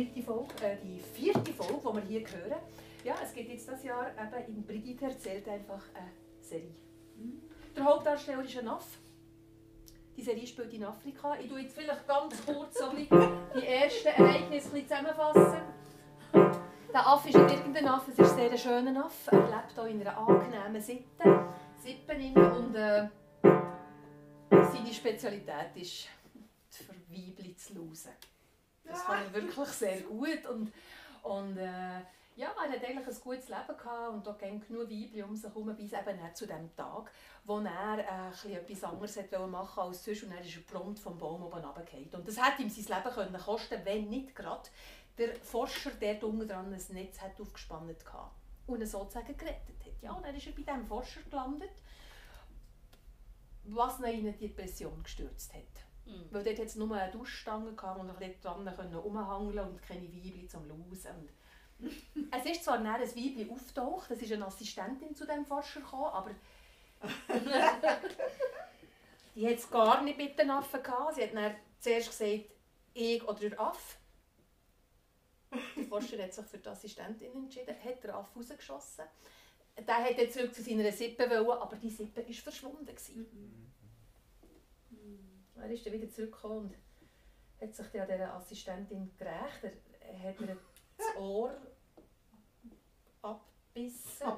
dritte Folge, äh, die vierte Folge, die wir hier hören. Ja, es geht jetzt das Jahr eben in Brigitte erzählt einfach eine Serie. Der Hauptdarsteller ist ein Aff. Die Serie spielt in Afrika. Ich tue jetzt vielleicht ganz kurz so die ersten Ereignisse zusammenfassen. Der Aff ist nicht irgendein Aff, es ist sehr ein schöner Aff. Er lebt hier in einer angenehmen Sitte. Sippeninnen und äh, seine Spezialität ist, für Weibli zu losen. Das kann er wirklich sehr gut und, und äh, ja, er hat eigentlich ein gutes Leben gehabt und da ging genug Weibli um sich herum, bis eben zu dem Tag, wo er äh, etwas anderes hat wollen machen als sonst und er ist prompt vom Baum oben runtergefallen. Und das hätte ihm sein Leben können kosten wenn nicht gerade der Forscher, der unten dran ein Netz hat aufgespannt hatte und ihn sozusagen gerettet hat. Ja, und dann ist er bei diesem Forscher gelandet, was ihn in eine Depression gestürzt hat. Weil dort hat es nur eine Duschstange gehabt und er dort dran können rumhangeln und keine Weibli zum Lausen. Und es ist zwar dann ein Weibli auftaucht, das ist eine Assistentin zu dem Forscher gekommen, aber die hat es gar nicht mit den Affen gehabt. Sie hat dann zuerst gesagt, ich oder der Affe. Der Forscher hat sich für die Assistentin entschieden, hat den Affe rausgeschossen. Der hat dann zurück zu seiner Sippe wollen, aber die Sippe war verschwunden. Gewesen. Er ist dann wieder zurückgekommen und hat sich dann an dieser Assistentin gerecht. Er hat ihr das Ohr abgebissen.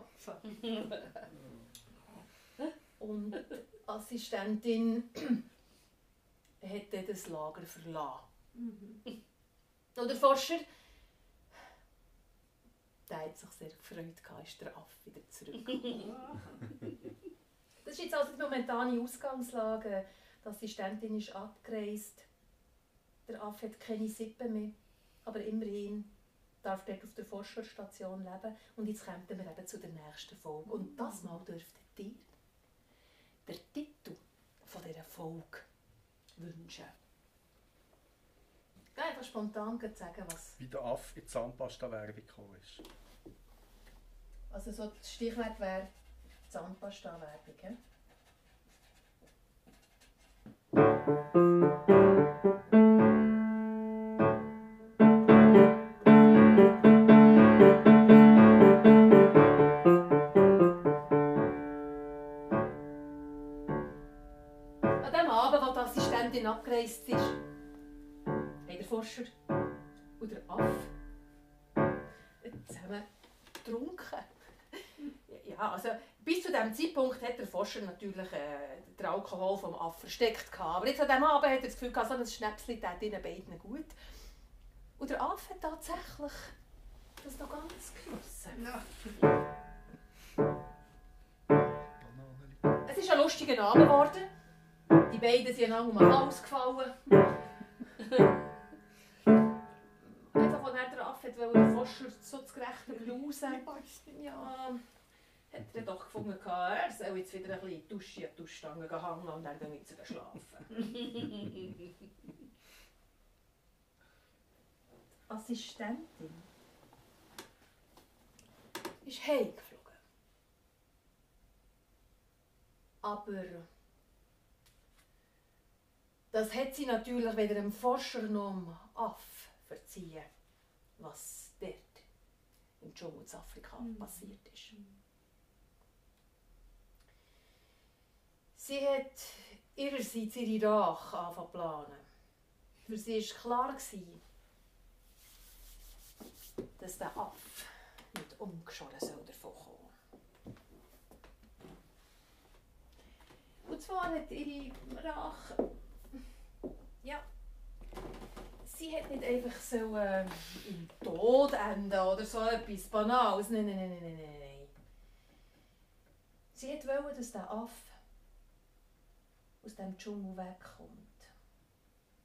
Und die Assistentin hat dann das Lager verlassen. Und der Forscher, der hat sich sehr gefreut, ist der Affe wieder zurückgekommen. das ist jetzt also die momentane Ausgangslage. Die Assistentin ist abgereist. Der Affe hat keine Sippe mehr. Aber immerhin darf dort auf der Forscherstation leben. Und jetzt kommen wir eben zu der nächsten Folge. Und das Mal dürftet ihr den Titel von dieser Folge wünschen. Ich einfach spontan sagen, was. Wie der Affe in die Zahnpasta-Werbung gekommen ist. Also so das Stichwort wäre Zahnpasta-Werbung. An dem Abend, wo die Assistentin abgereist ist, haben der Forscher und der Affe zusammen getrunken. Also bis zu diesem Zeitpunkt hat der Forscher natürlich äh, Alkohol vom Aff versteckt. Aber jetzt an diesem Abend hat er das Gefühl, so ein Schnäpschen tat ihnen beiden gut. Und der Aff hat tatsächlich das noch ganz genossen. Es ist ein lustiger Name geworden. Die beiden sind einander um den Hals gefallen. Einfach, als er der Affe wollte, den Forscher so zu gerechten Blusen. Ja, hat er doch gefunden, er soll jetzt wieder ein bisschen in die Dusche an die Duschstange hängen und dann gehen wir schlafen. Die Assistentin ist heimgeflogen. Aber das hat sie natürlich weder dem Forscher noch dem Aff verziehen, was dort im Dschungel in Afrika passiert ist. Sie hat ihrerseits ihre Rache angefangen zu planen. Für sie war klar, dass der Aff nicht umgeschoren soll davon kommen. Und zwar hat ihre Rache. Ja. Sie hat nicht einfach so äh, im Tod enden oder so etwas Banales. Nein, nein, nein, nein, nein, nein. Sie wollte, dass der Aff aus dem Dschungel wegkommt.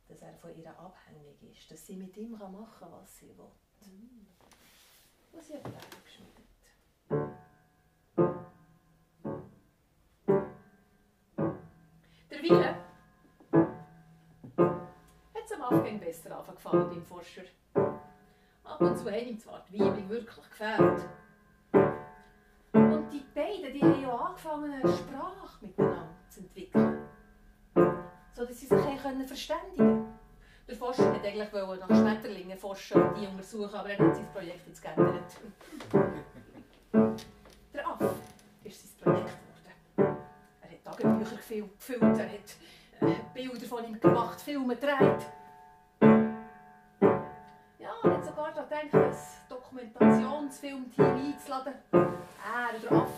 Dass er von ihr abhängig ist. Dass sie mit ihm machen kann, was sie will. Und sie hat Pläne geschmiedet. Der Wille hat es am Anfang besser angefangen beim Forscher. Ab und zu haben ihm zwar die Weibli wirklich gefällt. Und die beiden die haben ja angefangen, eine Sprache miteinander zu entwickeln. So dass sie sich können verständigen konnten. Der Forscher wollte eigentlich nach Schmetterlingen forschen und die untersuchen, aber er hat sein Projekt jetzt geändert. Der Aff ist sein Projekt geworden. Er hat Tagebücher gefüllt, er hat äh, Bilder von ihm gemacht, Filme gedreht. Ja, er hat sogar daran gedacht, ein Dokumentationsfilmteam einzuladen. Er, der Aff.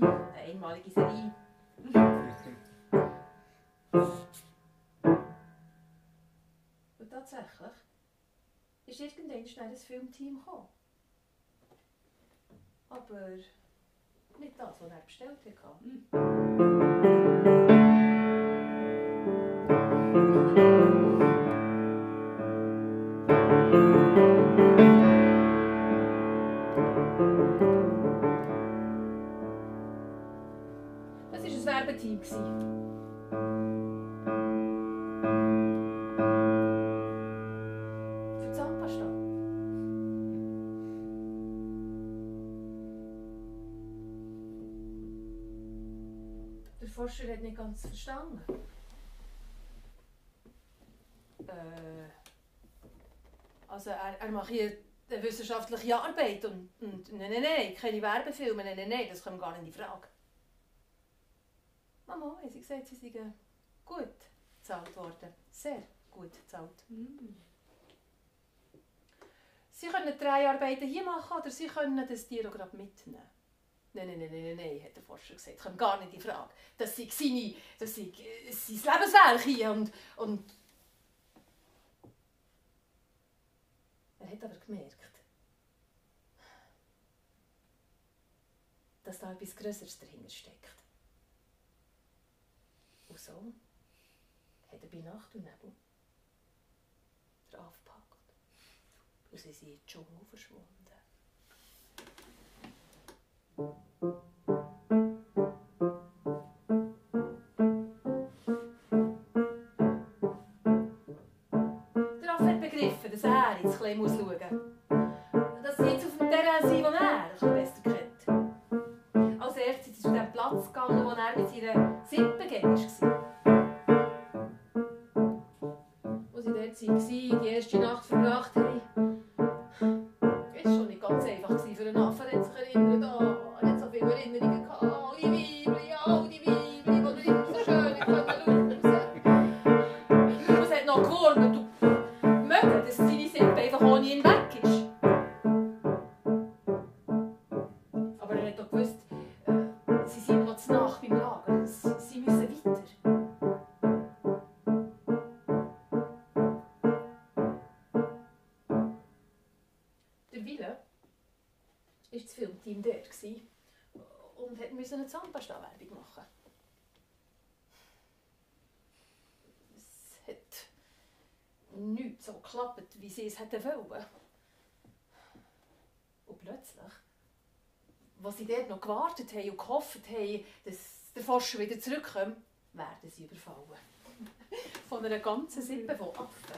Eine einmalige Serie. Tatsächlich ist irgendwann schnell ein Filmteam gekommen. Aber nicht das, was er bestellt hatte. Ein Werbeteam. gewesen. Forscher hat nicht ganz verstanden. Äh, also er, er macht hier eine wissenschaftliche Arbeit und, und nein, nein, nein, keine Werbefilme, nein, nein, nein, das kommt gar nicht in Frage. Mama, sie gesagt, sie seien gut gezahlt worden. Sehr gut gezahlt. Sie können drei Arbeiten hier machen oder Sie können das Tier auch gerade mitnehmen. Nein, nein, nein, nein, nein, hat der Forscher gesagt. Kommt gar nicht in Frage. Das sei, seine, das sei äh, sein Lebenswerk hier und, und... Er hat aber gemerkt, dass da etwas Größeres dahinter steckt. Und so hat er bei Nacht und Nebel den aufgepackt. Und sie sind in den Dschungel verschwunden. Der Affe hat begriffen, dass er jetzt ein muss schauen muss. Dass sie jetzt auf dem Terrain sind, den er ein besser kennt. Als erstes ist er zu dem Platz gegangen, wo er mit seiner Sippengang war. Wo sie dort waren, die erste Nacht hätten wollen. Und plötzlich Als sie dort noch gewartet haben und gehofft haben, dass der Forscher wieder zurückkommt, werden sie überfallen. Von einer ganzen Sippe von Affen.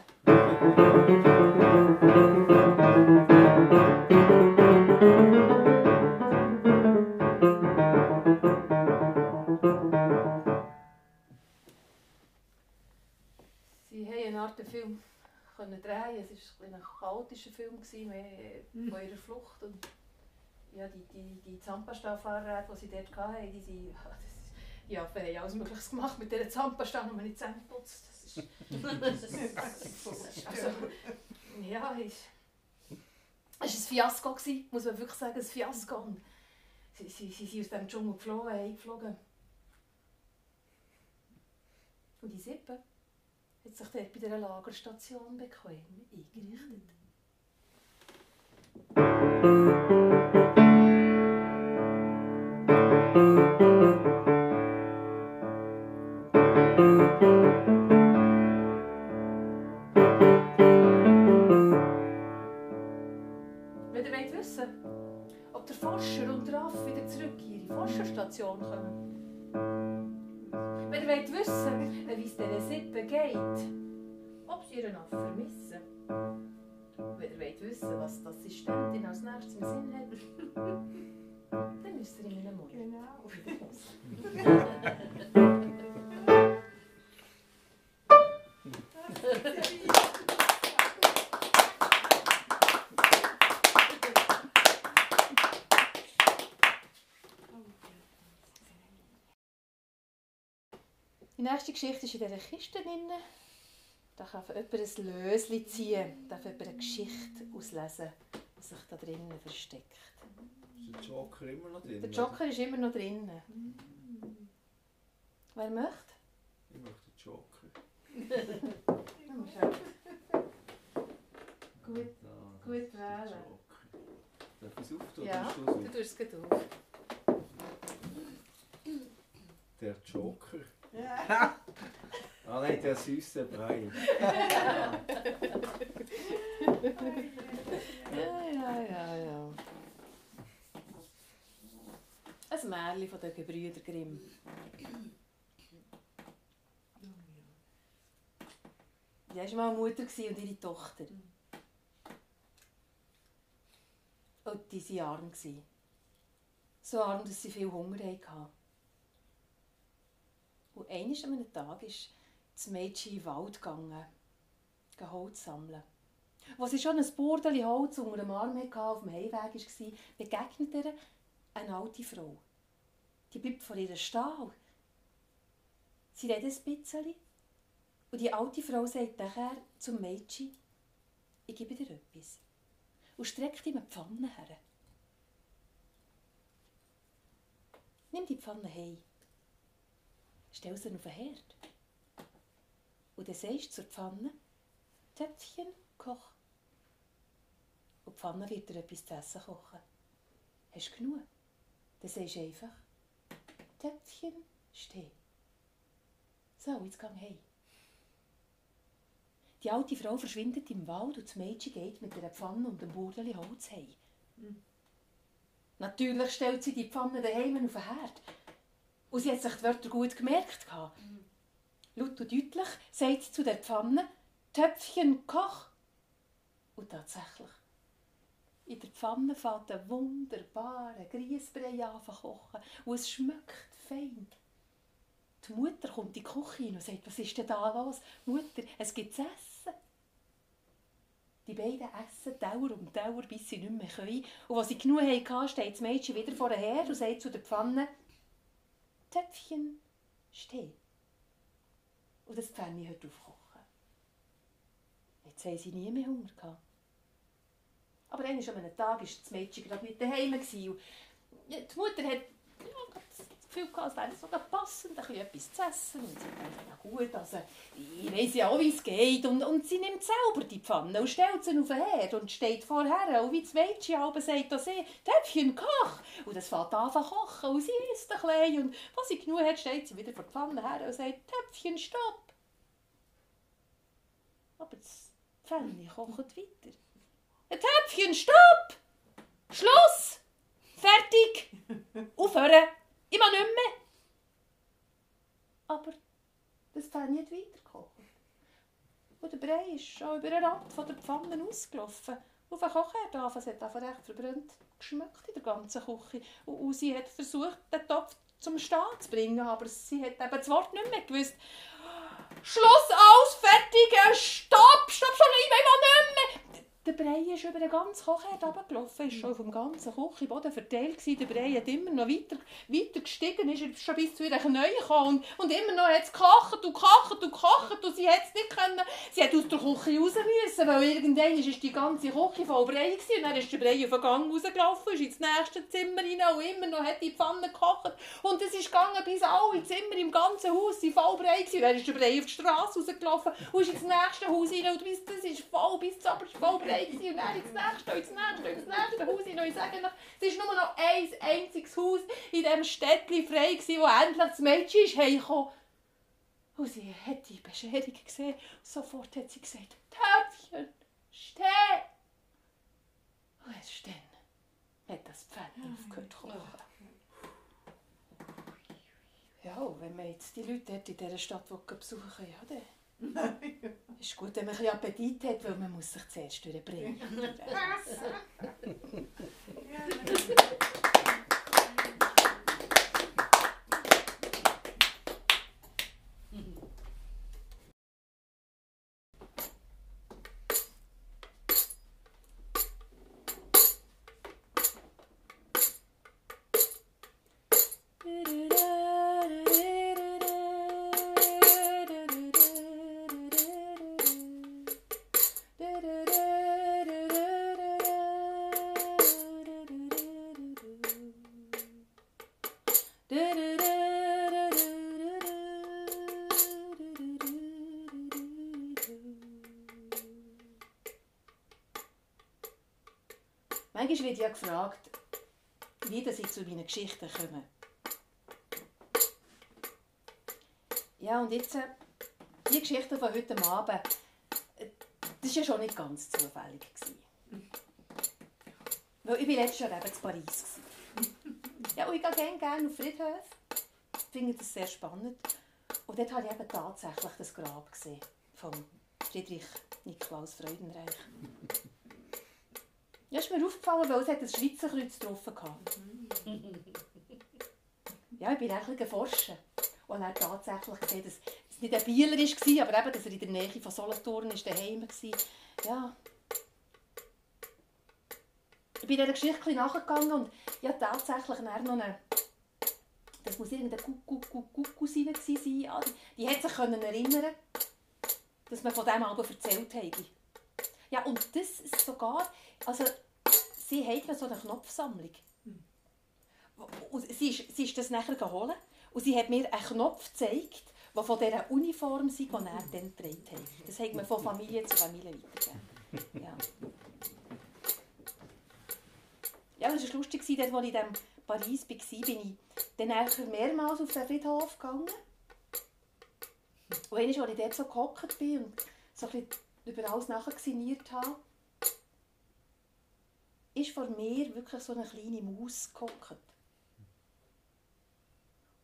Chaotischer Film, gewesen, mehr von ihrer Flucht. Und ja, die, die, die Zahnpasta-Fahrräder, die sie dort hatten, die sind, ja, die haben alles Mögliche gemacht mit dieser Zahnpasta, und man nicht Zähne putzt. Das ist, also, ja, ist, es war ein Fiasko, gewesen, muss man wirklich sagen, ein Fiasko. Und sie, sie, sie sind aus dem Dschungel geflogen, heimgeflogen. Und die Sippe hat sich dort bei dieser Lagerstation bequem. Wenn Die nächste Geschichte ist in dieser Kiste drin. Da kann jemand ein Löschen ziehen, darf jemand eine Geschichte auslesen, die sich da drinnen versteckt. Ist der Joker immer noch drin? Der Joker ist immer noch drin. Wer möchte? Ich möchte den Joker. Gut, Da, gut der wählen. Joker. Darf ich es auftun? Ja, oder du tust es gleich auf. du es auf? Der Joker. Ja. Ah nein, der süße Brei. Ja, ja, ja, ja. Ein Märchen von den Gebrüder Grimm. Die war mal Mutter und ihre Tochter. Und die waren arm. So arm, dass sie viel Hunger hatten. Und eines an einem Tag ist das Mädchen in den Wald gegangen, Holz sammeln. Als sie schon ein Burdeli Holz unter dem Arm hatte, auf dem Heimweg war, begegnet ihr eine alte Frau. Die bleibt vor ihr stehen. Sie redet ein bisschen. Und die alte Frau sagt nachher zum Mädchen, ich gebe dir etwas. Und streckt ihm eine Pfanne her. Nimm die Pfanne heim. Stell sie auf den Herd. Und dann sagst du zur Pfanne, Töpfchen, koch. Und die Pfanne wird dir etwas zu essen kochen. Hast du genug? Dann sagst du einfach, Töpfchen, steh. So, jetzt geh heim. Die alte Frau verschwindet im Wald und das Mädchen geht mit einer Pfanne und einem Burdeli Holz heim. Natürlich stellt sie die Pfanne daheim auf den Herd. Und sie hat sich die Wörter gut gemerkt. gehabt. Laut und deutlich sagt sie zu der Pfanne, Töpfchen, koch. Und tatsächlich, in der Pfanne fängt ein wunderbarer Grießbrei an kochen. Und es schmeckt fein. Die Mutter kommt in die Küche hin und sagt, was ist denn da los? Mutter, es gibt zu essen. Die beiden essen Dauer um Dauer, bis sie nicht mehr können. Und als sie genug hatten, steht das Mädchen wieder vor Herd und sagt zu der Pfanne, Töpfchen, steh. Und das Pfanne hört auf kochen. Jetzt haben sie nie mehr Hunger gehabt. Aber eines an einem Tag war das Mädchen gerade nicht daheim. Die Mutter hat ja, das Gefühl gehabt, es wäre sogar passend, etwas zu essen. Und sie dachte, na gut, also, ich weiss ja auch, wie es geht. Und, und sie nimmt selber die Pfanne und stellt sie auf den Herd und steht vorher. Und wie das Mädchen halb sagt, da sie, Töpfchen, koch. Und es fängt an zu kochen und sie isst ein bisschen. Und als sie genug hat, steht sie wieder vor die Pfanne her und sagt, Töpfchen, stopp. Aber das Pfanne kocht weiter. Ein Töpfchen, stopp! Schluss! Fertig! Aufhören! Ich will nicht mehr! Aber das Fell nicht weitergekocht. Und der Brei ist schon über den Rand von der Pfanne ausgelaufen. Auf den Kochherd es hat einfach recht verbrannt geschmeckt in der ganzen Küche. Und, und sie hat versucht, den Topf zum Stehen zu bringen, aber sie hat eben das Wort nicht mehr gewusst. Schluss, aus, fertig, äh, stopp, stopp, stopp, ich will nicht mehr. Der Brei ist über den ganzen Kochherd runtergelaufen, ist schon auf dem ganzen Küchenboden verteilt gewesen. Der Brei hat immer noch weiter, weiter gestiegen, ist schon bis zu ihren Knien gekommen und, und immer noch hat es gekocht und gekocht und gekocht und sie hat es nicht können. Sie hat aus der Küche raus müssen, weil irgendwann ist die ganze Küche voll Brei gewesen. und dann ist der Brei auf den Gang rausgelaufen, ist ins nächste Zimmer rein und immer noch hat die Pfanne gekocht und es ist gegangen bis alle Zimmer im ganzen Haus sind voll Brei gewesen. Und dann ist der Brei auf die Straße rausgelaufen und ist ins nächste Haus rein und bis, das ist voll, bis zu voll Brei gewesen. und dann ins nächste, ins nächste, ins nächste Haus sage noch, es war nur noch ein einziges Haus in diesem Städtchen frei gewesen, wo endlich das Mädchen ist heimgekommen. Und sie hat die Bescherung gesehen und sofort hat sie gesagt, Tätchen, steh! Und erst dann hat das Pferd aufgehört zu kochen. Ja, wenn man jetzt die Leute dort in dieser Stadt besuchen will, ja, dann ist gut, wenn man ein Appetit hat, weil man muss sich zuerst durchbringen. Manchmal gefragt, wie dass ich zu meinen Geschichten komme. Ja, und jetzt, äh, die Geschichte von heute Abend, das war ja schon nicht ganz zufällig. Gewesen. Weil ich war letztes Jahr eben in Paris. Gewesen. Ja, und ich gehe gerne, gerne auf Friedhof. Ich finde das sehr spannend. Und dort habe ich eben tatsächlich das Grab gesehen von Friedrich Nikolaus Freudenreich. Ja, ist mir aufgefallen, weil es hat ein Schweizer Kreuz drauf hatte. Ja, ich bin ein bisschen forschen. Und er hat tatsächlich gesehen, dass es nicht ein Bieler war, aber eben, dass er in der Nähe von Solothurn ist, daheim war. Ja. Ich bin dieser Geschichte nachgegangen und ja, tatsächlich dann noch eine das muss irgendeine Cousine gewesen sein. Ja, die, die hat sich können erinnern, dass man von diesem Album erzählt habe. Ja, und das ist sogar, also sie hat so eine Knopfsammlung. Und sie ist, sie ist das nachher geholt und sie hat mir einen Knopf gezeigt, der von dieser Uniform sei, die er dann getragen hat. Das hat man von Familie zu Familie weitergegeben. Ja. Ja, das war lustig, dort, als ich in Paris war, bin ich dann mehrmals auf den Friedhof gegangen. Und einmal, als ich dort so gehockt bin und so ein bisschen über alles nachgesiniert habe, ist vor mir wirklich so eine kleine Maus gehockt.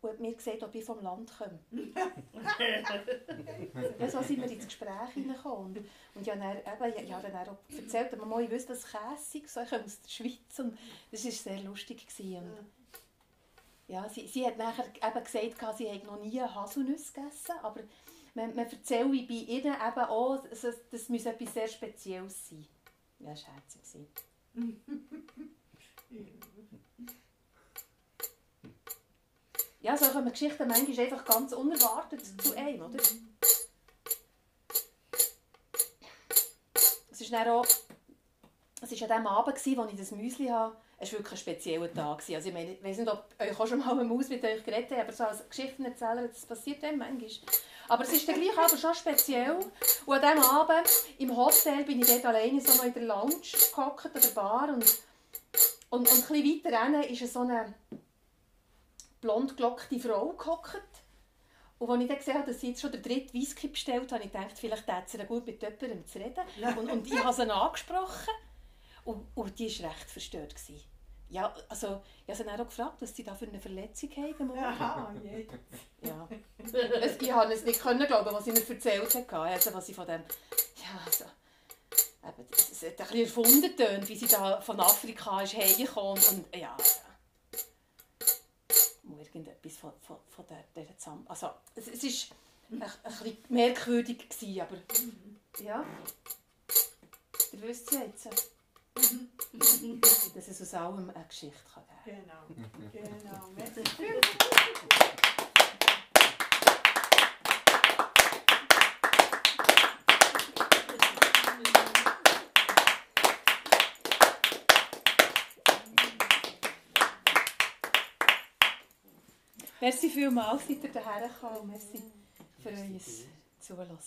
Und hat mir gesagt, ob ich vom Land komme. ja, so sind wir ins Gespräch hineingekommen. Und, und ich habe dann, eben, auch erzählt, dass ich wüsste, dass Käse sei, ich komme aus der Schweiz. Und das war sehr lustig. Gewesen. Und, ja, sie, sie hat nachher eben gesagt, sie hätte noch nie Haselnüsse gegessen, aber man, man erzählt bei ihnen eben auch, dass das müsse etwas sehr Spezielles sein. Ja, das war herzig. Ja, so kommen Geschichten manchmal einfach ganz unerwartet zu einem, oder? Es dann auch, war an dem Abend, als ich das Müsli hatte, es war wirklich ein spezieller Tag. Also ich, meine, ich weiß nicht, ob euch auch schon mal eine Maus mit euch geredet hat, aber so als Geschichtenerzähler, das passiert einem manchmal. Aber es ist dann gleich aber schon speziell. Und an diesem Abend im Hotel bin ich dort alleine so noch in der Lounge gehockt, an der Bar. Und, und, und ein bisschen weiter hinten ist so eine blond gelockte Frau gehockt. Und als ich dann gesehen habe, dass sie jetzt schon den dritten Whisky bestellt hat, habe ich gedacht, vielleicht hätte sie gut mit jemandem zu reden. Und, und ich habe sie angesprochen. Und, und die war recht verstört. Gewesen. Ja, also, ich habe sie dann auch gefragt, was sie da für eine Verletzung haben. Aha, jetzt. Ja. Es, ich konnte es nicht können glauben, was sie mir erzählt hat. Also, was sie von dem... Ja, also... Eben, es es hat ein bisschen erfunden getönt, wie sie da von Afrika ist hergekommen und ja... Mal irgendetwas von, von, von der, dieser Zusammen... Also, es, es ist ein, ein bisschen merkwürdig gewesen, aber... Ja... Ihr wisst ja jetzt, dass es aus allem eine Geschichte kann geben Genau, genau. Merci. Merci vielmals, seid ihr hierher gekommen und merci für euer Zuhören.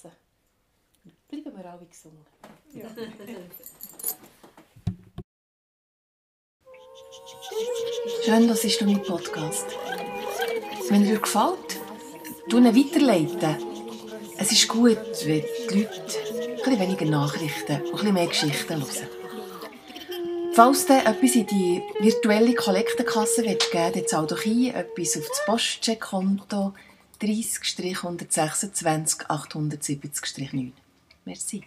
Bleiben wir alle gesungen. Ja. Schön, dass du meinen Podcast. Wenn er dir gefällt, tu ihn weiterleiten. Es ist gut, wenn die Leute ein weniger Nachrichten und ein mehr Geschichten hören. Falls du etwas in die virtuelle Kollektenkasse geben willst, dann zahl doch ein etwas auf das Postcheckkonto 30-126 870-9. Merci.